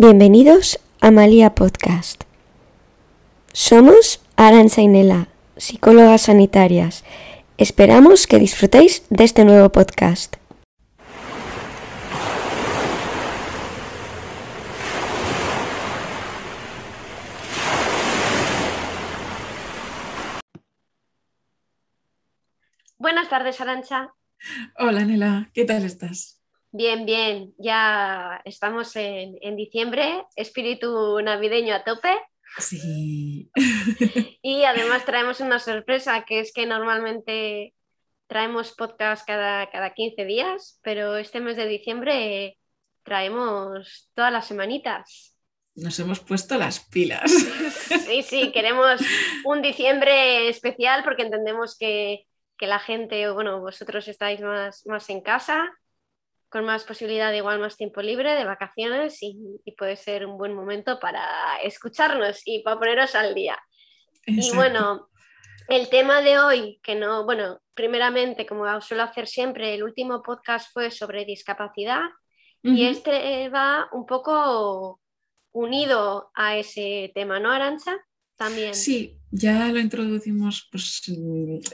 Bienvenidos a Malia Podcast. Somos Aranza y Nela, psicólogas sanitarias. Esperamos que disfrutéis de este nuevo podcast. Buenas tardes, Arancha. Hola, Nela, ¿qué tal estás? Bien, bien, ya estamos en, diciembre, espíritu navideño a tope. Sí. y además traemos una sorpresa, que es que normalmente traemos podcast cada, cada 15 días, pero este mes de diciembre traemos todas las semanitas. Nos hemos puesto las pilas. Sí, sí, queremos un diciembre especial porque entendemos que, que la gente, bueno, vosotros estáis más, más en casa con más posibilidad de igual más tiempo libre, de vacaciones y, puede ser un buen momento para escucharnos y para poneros al día. Y bueno, el tema de hoy, que no, bueno, primeramente, como suelo hacer siempre, el último podcast fue sobre discapacidad y este va un poco unido a ese tema, ¿no, Arancha? También. Sí, ya lo introducimos pues,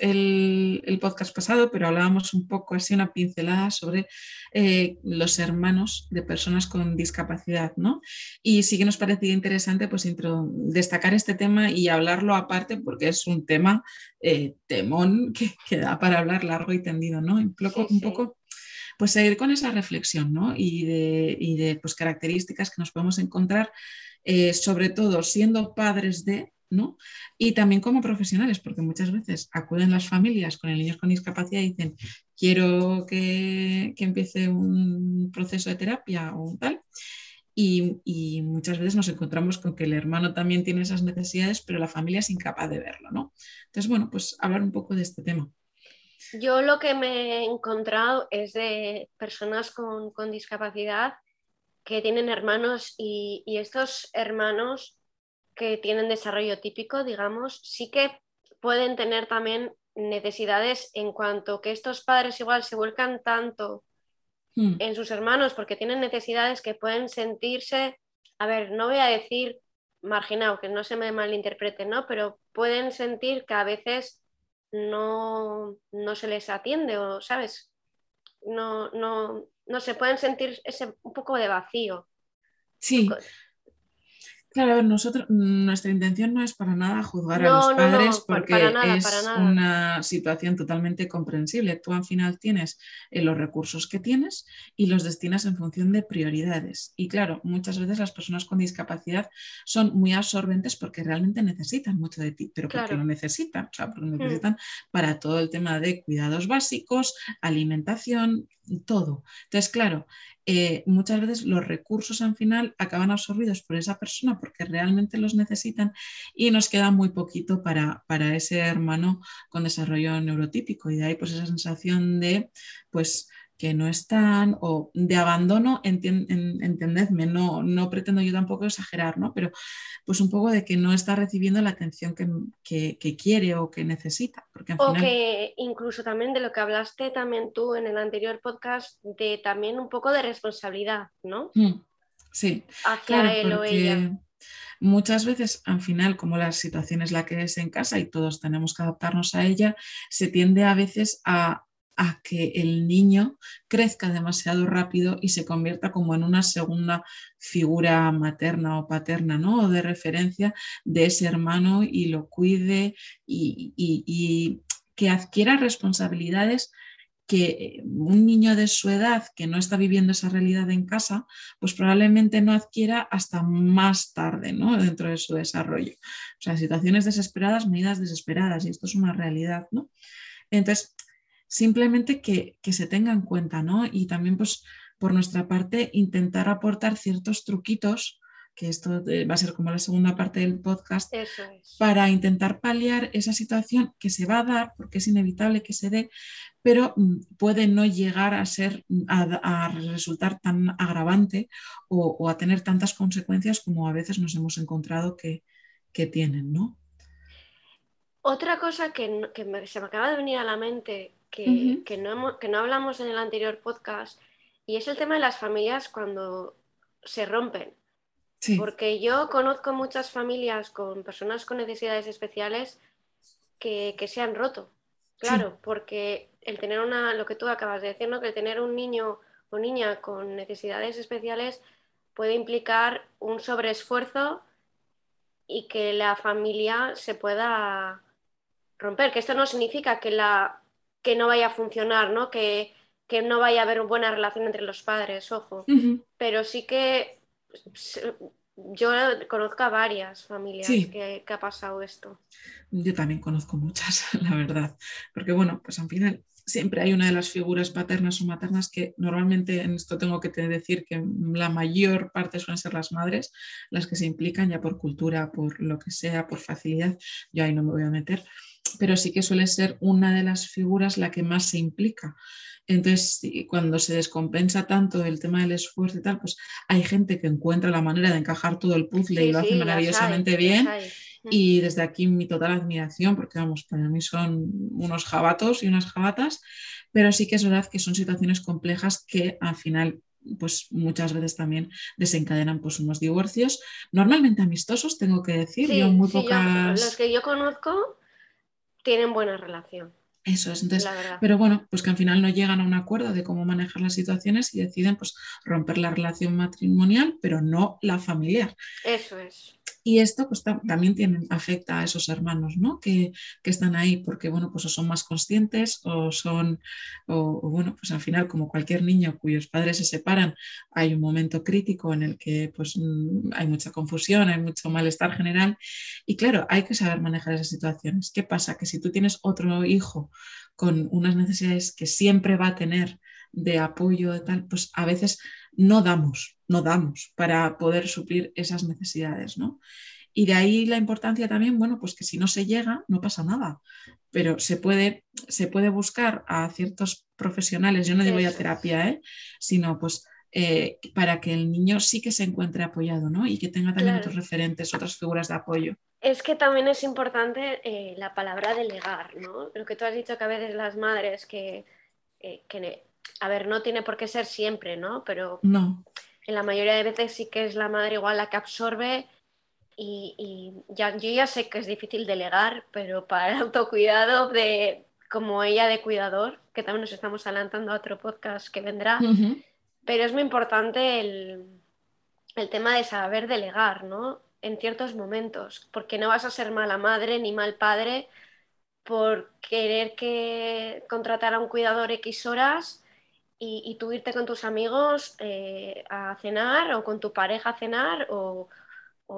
el, el, podcast pasado, pero hablábamos un poco así, una pincelada sobre eh, los hermanos de personas con discapacidad, ¿no? Y sí que nos parecía interesante pues, destacar este tema y hablarlo aparte porque es un tema eh, temón que, da para hablar largo y tendido, ¿no? Un poco, un poco pues seguir con esa reflexión, ¿no? Y de, y de pues, características que nos podemos encontrar, eh, sobre todo siendo padres de y también como profesionales, porque muchas veces acuden las familias con el niño con discapacidad y dicen, quiero que, empiece un proceso de terapia o tal. Y, muchas veces nos encontramos con que el hermano también tiene esas necesidades, pero la familia es incapaz de verlo, ¿no? Entonces, bueno, pues hablar un poco de este tema. Yo lo que me he encontrado es de personas con, discapacidad que tienen hermanos y, y, estos hermanos que tienen desarrollo típico, digamos, sí que pueden tener también necesidades en cuanto que estos padres igual se vuelcan tanto hmm. en sus hermanos porque tienen necesidades que pueden sentirse, a ver, no voy a decir marginado, que no se me malinterprete, ¿no? Pero pueden sentir que a veces no, no se les atiende o, ¿sabes? No, no, no se pueden sentir ese, un poco de vacío. Sí. Claro, a ver, nosotros, nuestra intención no es para nada juzgar a los padres porque es una situación totalmente comprensible. Tú al final tienes eh, los recursos que tienes y los destinas en función de prioridades. Y claro, muchas veces las personas con discapacidad son muy absorbentes porque realmente necesitan mucho de ti, pero porque lo necesitan, o sea, porque lo hmm. necesitan para todo el tema de cuidados básicos, alimentación, todo. Entonces, claro, eh, muchas veces los recursos al final acaban absorbidos por esa persona porque realmente los necesitan y nos queda muy poquito para, para ese hermano con desarrollo neurotípico. Y de ahí pues esa sensación de pues que no están o de abandono, entendedme, no, no pretendo yo tampoco exagerar, ¿no? Pero pues un poco de que no está recibiendo la atención que, quiere o que necesita. Porque o que incluso también de lo que hablaste también tú en el anterior podcast, de también un poco de responsabilidad, ¿no? Mm, sí. Hacia él o ella. Muchas veces, al final, como la situación es la que es en casa y todos tenemos que adaptarnos a ella, se tiende a veces a a que el niño crezca demasiado rápido y se convierta como en una segunda figura materna o paterna, ¿no? O de referencia de ese hermano y lo cuide y, que adquiera responsabilidades que un niño de su edad que no está viviendo esa realidad en casa, pues probablemente no adquiera hasta más tarde, ¿no? Dentro de su desarrollo. O sea, situaciones desesperadas, medidas desesperadas, y esto es una realidad, ¿no? Entonces, simplemente que, se tenga en cuenta, ¿no? Y también, pues, por nuestra parte, intentar aportar ciertos truquitos, que esto eh, va a ser como la segunda parte del podcast, para intentar paliar esa situación que se va a dar, porque es inevitable que se dé, pero mm, puede no llegar a ser, mm, a, resultar tan agravante o, a tener tantas consecuencias como a veces nos hemos encontrado que, tienen, ¿no? Otra cosa que, se me acaba de venir a la mente que, no que no hablamos en el anterior podcast, y es el tema de las familias cuando se rompen. Porque yo conozco muchas familias con personas con necesidades especiales que, se han roto. Claro, porque el tener una, lo que tú acabas de decir, ¿no? que el tener un niño o niña con necesidades especiales puede implicar un sobreesfuerzo y que la familia se pueda romper. Que esto no significa que, la, que no vaya a funcionar, ¿no? Que, que no vaya a haber buena relación entre los padres, ojo. Pero sí que yo conozco a varias familias que, ha pasado esto. Yo también conozco muchas, la verdad. Porque bueno, pues al final siempre hay una de las figuras paternas o maternas que normalmente en esto tengo que decir que la mayor parte suelen ser las madres las que se implican ya por cultura, por lo que sea, por facilidad. Yo ahí no me voy a meter, pero sí que suele ser una de las figuras la que más se implica. Entonces, cuando se descompensa tanto el tema del esfuerzo y tal, pues hay gente que encuentra la manera de encajar todo el puzzle y lo hace maravillosamente bien. Y desde aquí mi total admiración, porque vamos, para mí son unos jabatos y unas jabatas, pero sí que es verdad que son situaciones complejas que al final pues muchas veces también desencadenan pues unos divorcios, normalmente amistosos, tengo que decir, yo muy pocas... los que yo conozco tienen buena relación. Eso es, entonces, pero bueno, pues que al final no llegan a un acuerdo de cómo manejar las situaciones y deciden pues romper la relación matrimonial, pero no la familiar. Eso es. Y esto pues, también tiene, afecta a esos hermanos ¿no? que, están ahí porque bueno, pues o son más conscientes o son, o, bueno, pues al final como cualquier niño cuyos padres se separan, hay un momento crítico en el que pues mm, hay mucha confusión, hay mucho malestar general y claro, hay que saber manejar esas situaciones. ¿Qué pasa? Que si tú tienes otro hijo con unas necesidades que siempre va a tener de apoyo, de tal, pues a veces no damos, no damos para poder suplir esas necesidades, ¿no? Y de ahí la importancia también, bueno, pues que si no se llega, no pasa nada, pero se puede, se puede buscar a ciertos profesionales, yo no digo ya terapia, ¿eh? sino pues eh, para que el niño sí que se encuentre apoyado, ¿no? Y que tenga también otros referentes, otras figuras de apoyo. Es que también es importante eh, la palabra delegar, ¿no? Lo que tú has dicho que a veces las madres que, que a ver, no tiene por qué ser siempre, ¿no? Pero no. En la mayoría de veces sí que es la madre igual la que absorbe y, ya, yo ya sé que es difícil delegar, pero para el autocuidado de como ella de cuidador, que también nos estamos adelantando a otro podcast que vendrá, pero es muy importante el, el tema de saber delegar, ¿no? En ciertos momentos, porque no vas a ser mala madre ni mal padre por querer que contratar a un cuidador X horas y, tú irte con tus amigos eh, a cenar o con tu pareja a cenar o,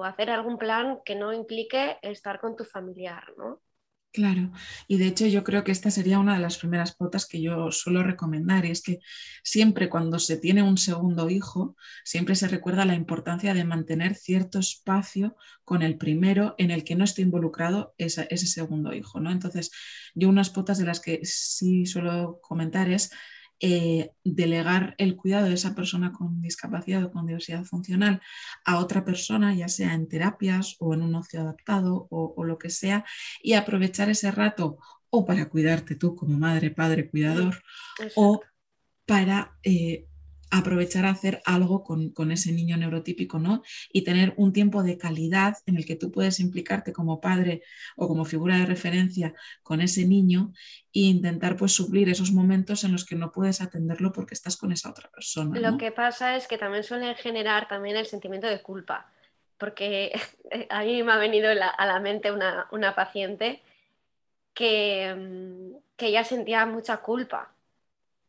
hacer algún plan que no implique estar con tu familiar, ¿no? Claro, y de hecho yo creo que esta sería una de las primeras potas que yo suelo recomendar, y es que siempre cuando se tiene un segundo hijo, siempre se recuerda la importancia de mantener cierto espacio con el primero en el que no esté involucrado ese, segundo hijo, ¿no? Entonces, yo unas potas de las que sí suelo comentar es eh, delegar el cuidado de esa persona con discapacidad o con diversidad funcional a otra persona, ya sea en terapias o en un ocio adaptado o, lo que sea, y aprovechar ese rato o para cuidarte tú como madre, padre, cuidador, o para eh, aprovechar a hacer algo con, ese niño neurotípico, ¿no? Y tener un tiempo de calidad en el que tú puedes implicarte como padre o como figura de referencia con ese niño e intentar pues suplir esos momentos en los que no puedes atenderlo porque estás con esa otra persona. Lo que pasa es que también suele generar también el sentimiento de culpa, porque a mí me ha venido a la mente una, paciente que, mm, que ya sentía mucha culpa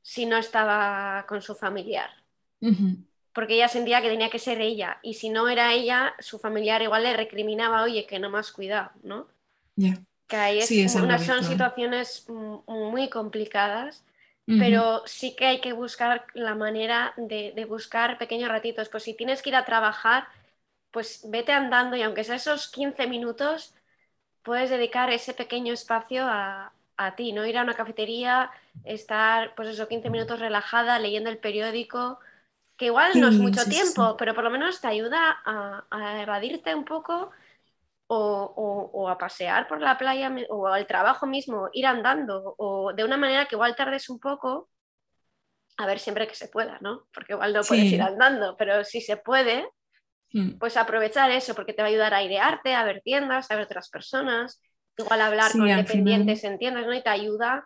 si no estaba con su familiar. Porque ella sentía que tenía que ser ella. Y si no era ella, su familiar igual le recriminaba, oye, que no más cuidado, ¿no? Que ahí es, unas, son situaciones muy complicadas, pero sí que hay que buscar la manera de, de, buscar pequeños ratitos. Pues si tienes que ir a trabajar, pues vete andando y aunque sea esos 15 minutos, puedes dedicar ese pequeño espacio a, a ti, ¿no? Ir a una cafetería, estar, pues eso, 15 minutos relajada, leyendo el periódico, que igual no es mucho tiempo, pero por lo menos te ayuda a, evadirte un poco o, a pasear por la playa o al trabajo mismo, ir andando o de una manera que igual tardes un poco, a ver siempre que se pueda, ¿no? Porque igual no puedes ir andando, pero si se puede, Mm. Pues aprovechar eso, porque te va a ayudar a airearte, a ver tiendas, a ver otras personas, igual hablar Sí, con dependientes en tiendas, ¿no? Y te ayuda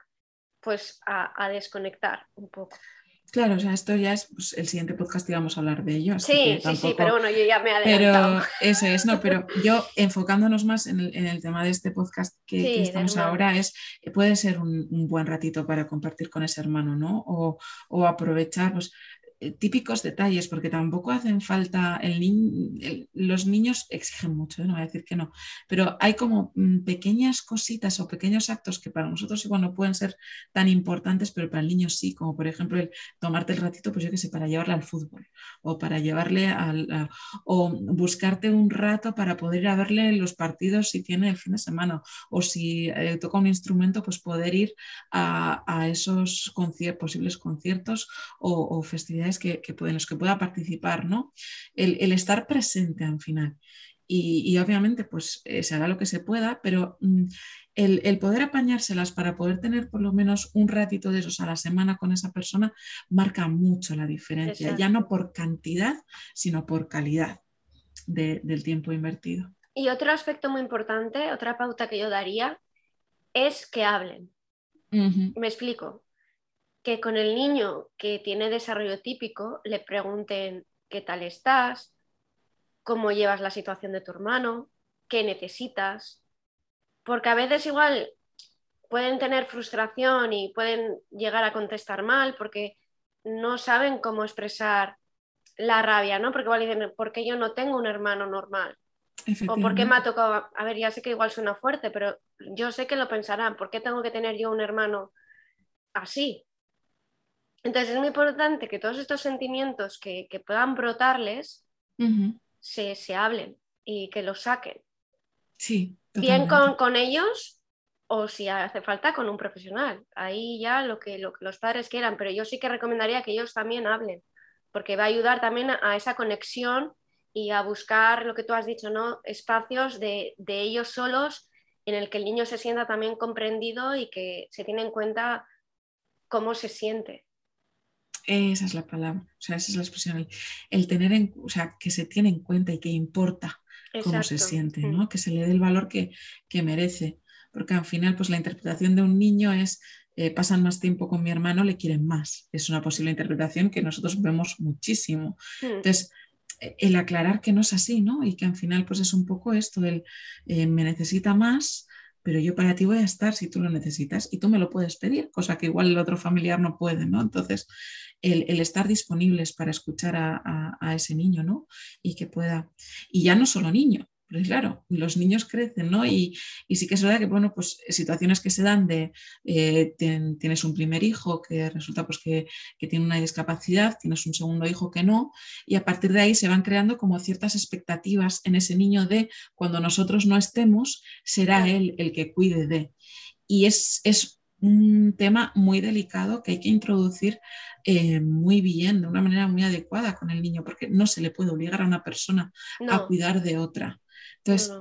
pues a, a desconectar un poco. Claro, o sea, esto ya es pues, el siguiente podcast y vamos a hablar de ello. así Sí, que sí, sí, pero bueno, yo ya me he adelantado. Pero eso es, no, pero yo enfocándonos más en el, en el tema de este podcast que, Sí, que de estamos ahora, es puede ser un, un buen ratito para compartir con ese hermano, ¿no? O, o aprovechar pues, eh, típicos detalles, porque tampoco hacen falta, los niños exigen mucho, ¿eh? no voy a decir que no, pero hay como mm, pequeñas cositas o pequeños actos que para nosotros igual no pueden ser tan importantes, pero para el niño sí, como por ejemplo el tomarte el ratito, pues yo qué sé, para llevarle al fútbol o para llevarle al, o buscarte un rato para poder ir a verle los partidos si tiene el fin de semana o si eh, toca un instrumento, pues poder ir a, esos posibles conciertos o festividades que, que en los que pueda participar, ¿no? El, el estar presente al final. Y, y obviamente pues eh, se hará lo que se pueda, pero mm, el, el poder apañárselas para poder tener por lo menos un ratito de esos a la semana con esa persona marca mucho la diferencia, ya no por cantidad, sino por calidad de- del tiempo invertido. Y otro aspecto muy importante, otra pauta que yo daría, es que hablen. Me explico. Que con el niño que tiene desarrollo típico le pregunten qué tal estás, cómo llevas la situación de tu hermano, qué necesitas. Porque a veces igual pueden tener frustración y pueden llegar a contestar mal porque no saben cómo expresar la rabia, ¿no? Porque igual dicen, ¿por qué yo no tengo un hermano normal? O por qué me ha tocado, a ver, ya sé que igual suena fuerte, pero yo sé que lo pensarán, ¿por qué tengo que tener yo un hermano así? Entonces es muy importante que todos estos sentimientos que, que puedan brotarles se, se hablen y que los saquen. Sí, Bien con, ellos o si hace falta con un profesional. Ahí ya lo que, lo que los padres quieran, pero yo sí que recomendaría que ellos también hablen, porque va a ayudar también a, a esa conexión y a buscar lo que tú has dicho, ¿no? Espacios de, de ellos solos en el que el niño se sienta también comprendido y que se tiene en cuenta cómo se siente. Esa es la palabra, o sea, esa es la expresión, el, el tener en, o sea, que se tiene en cuenta y que importa cómo se siente, Mm. ¿no? Que se le dé el valor que, que merece, porque al final, pues la interpretación de un niño es, eh, pasan más tiempo con mi hermano, le quieren más, es una posible interpretación que nosotros vemos muchísimo. Mm. Entonces, el aclarar que no es así, ¿no? Y que al final, pues es un poco esto del eh, me necesita más, pero yo para ti voy a estar si tú lo necesitas y tú me lo puedes pedir, cosa que igual el otro familiar no puede, ¿no? Entonces, el, el estar disponibles para escuchar a, a- a ese niño, ¿no? Y que pueda, y ya no solo niño, porque claro, los niños crecen, ¿no? Y, y sí que es verdad que, bueno, pues situaciones que se dan de, eh, tien- tienes un primer hijo que resulta pues que, que tiene una discapacidad, tienes un segundo hijo que no, y a partir de ahí se van creando como ciertas expectativas en ese niño de cuando nosotros no estemos, será él el que cuide de. Y es, es un tema muy delicado que hay que introducir eh, muy bien, de una manera muy adecuada con el niño, porque no se le puede obligar a una persona a cuidar de otra. Entonces,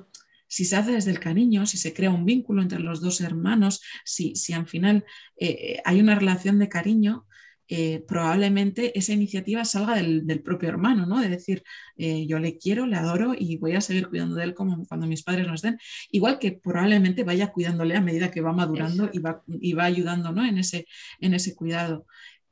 si se hace desde el cariño, si se crea un vínculo entre los dos hermanos, si, si al final eh, hay una relación de cariño, eh, probablemente esa iniciativa salga del, del propio hermano, ¿no? De decir, eh, yo le quiero, le adoro y voy a seguir cuidando de él como cuando mis padres no estén. Igual que probablemente vaya cuidándole a medida que va madurando y va, y va ayudando ¿no? en, ese, en ese cuidado.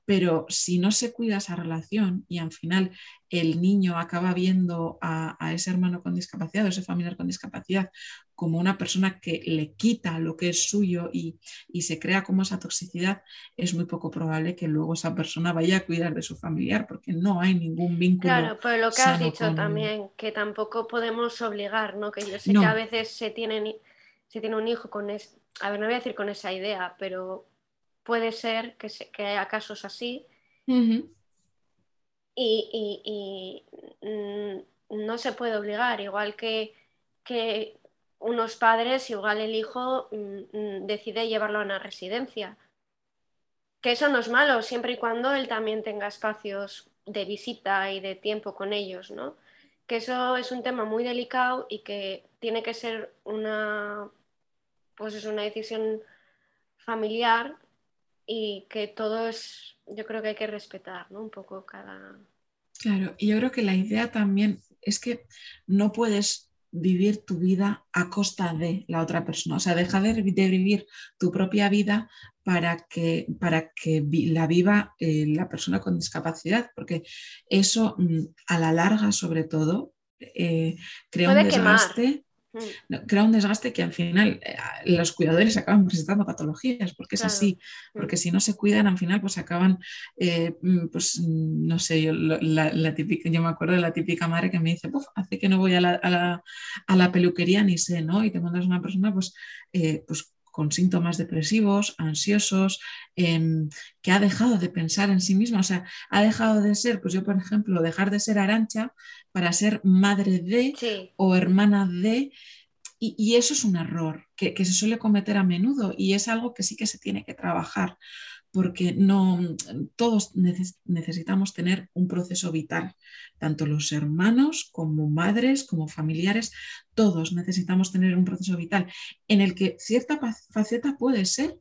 Pero si no se cuida esa relación y al final el niño acaba viendo a, a, ese hermano con discapacidad o ese familiar con discapacidad como una persona que le quita lo que es suyo y, y, se crea como esa toxicidad, es muy poco probable que luego esa persona vaya a cuidar de su familiar porque no hay ningún vínculo. Claro, pero lo que has dicho con... también, que tampoco podemos obligar, ¿no? Que yo sé no. que a veces se, tienen, se tiene un hijo con, es, a ver, no voy a decir con esa idea, pero puede ser que, se, que haya casos así. Uh -huh. y, y, y mmm, no se puede obligar, igual que, que, unos padres, igual el hijo mmm, decide llevarlo a una residencia. Que eso no es malo, siempre y cuando él también tenga espacios de visita y de tiempo con ellos, ¿no? Que eso es un tema muy delicado y que tiene que ser una, pues es una decisión familiar y que todo es, yo creo que hay que respetar, ¿no? Un poco cada... Claro, y yo creo que la idea también, es que no puedes vivir tu vida a costa de la otra persona. O sea, deja de, vivir tu propia vida para que, para que la viva eh, la persona con discapacidad, porque eso mm, a la larga, sobre todo, eh, crea un desgaste. Mm. crea un desgaste que al final eh, los cuidadores acaban presentando patologías, porque es así, mm. porque si no se cuidan al final pues acaban, eh, mm, pues no sé, yo, la, típica, yo me acuerdo de la típica madre que me dice, hace que no voy a la, peluquería ni sé, ¿no? Y te mandas una persona pues, eh, pues con síntomas depresivos, ansiosos, em, que ha dejado de pensar en sí misma, o sea, ha dejado de ser, pues yo por ejemplo, dejar de ser arancha para ser madre de o hermana de, y, eso es un error que, que se suele cometer a menudo y es algo que sí que se tiene que trabajar porque no todos necesitamos tener un proceso vital, tanto los hermanos como madres, como familiares, todos necesitamos tener un proceso vital en el que cierta faceta puede ser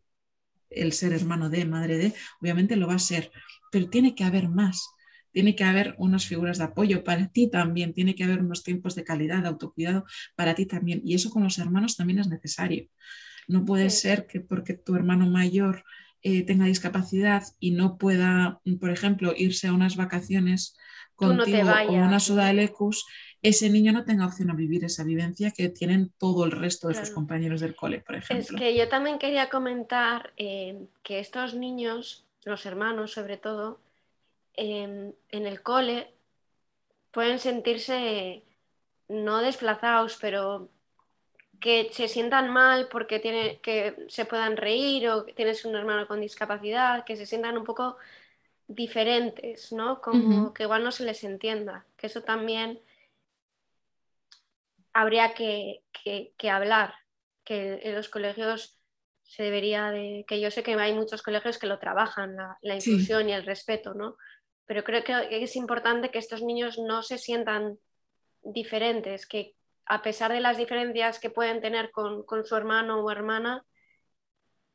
el ser hermano de, madre de, obviamente lo va a ser, pero tiene que haber más. Tiene que haber unas figuras de apoyo para ti también, tiene que haber unos tiempos de calidad, de autocuidado para ti también. Y eso con los hermanos también es necesario. No puede ser que porque tu hermano mayor eh, tenga discapacidad y no pueda, por ejemplo, irse a unas vacaciones contigo o una soda de lecus, ese niño no tenga opción a vivir esa vivencia que tienen todo el resto de sus compañeros del cole, por ejemplo. Es que yo también quería comentar eh, que estos niños, los hermanos sobre todo, en el cole pueden sentirse no desplazados, pero que se sientan mal porque tiene, que se puedan reír o que tienes un hermano con discapacidad, que se sientan un poco diferentes, ¿no? Como que igual no se les entienda, que eso también habría que, hablar, que en los colegios se debería de, que yo sé que hay muchos colegios que lo trabajan, la, inclusión y el respeto, ¿no? Pero creo que es importante que estos niños no se sientan diferentes, que, a pesar de las diferencias que pueden tener con, su hermano o hermana,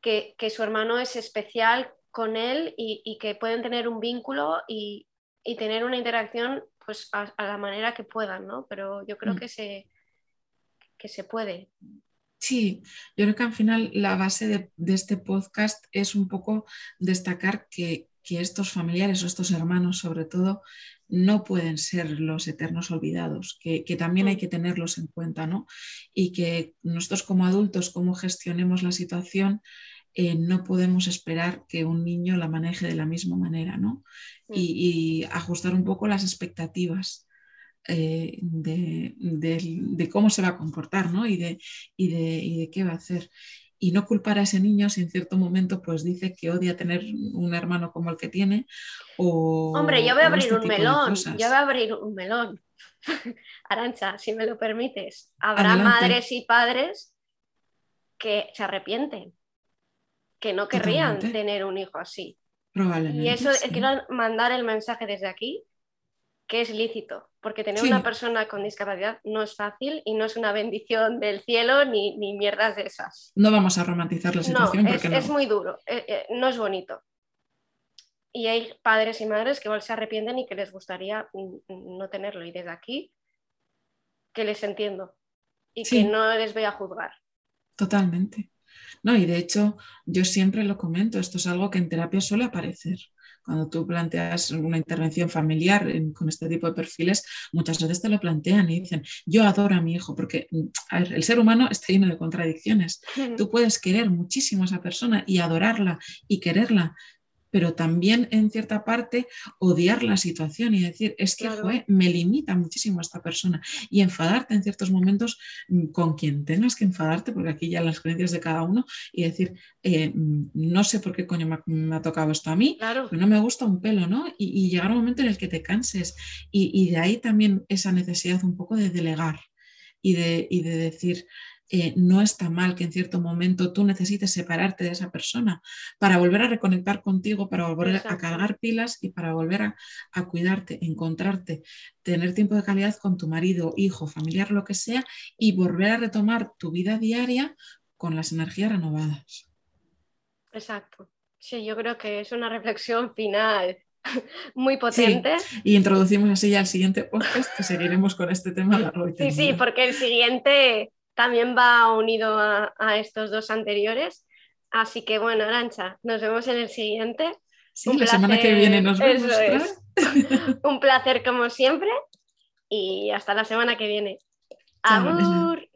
que, su hermano es especial con él y, que pueden tener un vínculo y, tener una interacción pues, a, la manera que puedan, ¿no? Pero yo creo mm. que, se, que se puede. Sí, yo creo que al final la base de, de este podcast es un poco destacar que, que estos familiares o estos hermanos sobre todo no pueden ser los eternos olvidados, que, también hay mm. que tenerlos en cuenta, ¿no? Y que nosotros como adultos, cómo gestionemos la situación, eh, no podemos esperar que un niño la maneje de la misma manera, ¿no? Mm. Y, ajustar un poco las expectativas. Eh, de, cómo se va a comportar ¿no? y, de, y, y de qué va a hacer y no culpar a ese niño si en cierto momento pues dice que odia tener un hermano como el que tiene o hombre yo voy a abrir este un melón yo voy a abrir un melón. Arancha si me lo permites habrá madres y padres que se arrepienten que no querrían tener un hijo así. Probablemente, y eso quiero mandar el mensaje desde aquí que es lícito, porque tener una persona con discapacidad no es fácil y no es una bendición del cielo ni, ni mierdas de esas. No vamos a romantizar la situación. es, es muy duro, eh, eh, no es bonito. Y hay padres y madres que igual se arrepienten y que les gustaría no tenerlo. Y desde aquí, que les entiendo y que no les voy a juzgar. Totalmente. No, y de hecho, yo siempre lo comento, esto es algo que en terapia suele aparecer cuando tú planteas una intervención familiar con este tipo de perfiles, muchas veces te lo plantean y dicen, yo adoro a mi hijo, porque el ser humano está lleno de contradicciones. Tú puedes querer muchísimo a esa persona y adorarla y quererla, pero también en cierta parte odiar la situación y decir, es que me limita muchísimo esta persona y enfadarte en ciertos momentos mm, con quien tengas que enfadarte, porque aquí ya las creencias de cada uno, y decir, eh, mm, no sé por qué coño me, ha tocado esto a mí, pero no me gusta un pelo, ¿no? Y, llegar a un momento en el que te canses. Y, y, de ahí también esa necesidad un poco de delegar y de, y de decir, eh, no está mal que en cierto momento tú necesites separarte de esa persona para volver a reconectar contigo, para volver a cargar pilas y para volver a, a, cuidarte, encontrarte, tener tiempo de calidad con tu marido, hijo, familiar, lo que sea, y volver a retomar tu vida diaria con las energías renovadas. Exacto. Sí, yo creo que es una reflexión final muy potente. Y introducimos así ya el siguiente podcast que seguiremos con este tema largo Sí, sí, porque el siguiente también va unido a, estos dos anteriores. Así que bueno, Arancha, nos vemos en el siguiente. Sí, la semana que viene nos vemos. Un placer como siempre y hasta la semana que viene. Agur.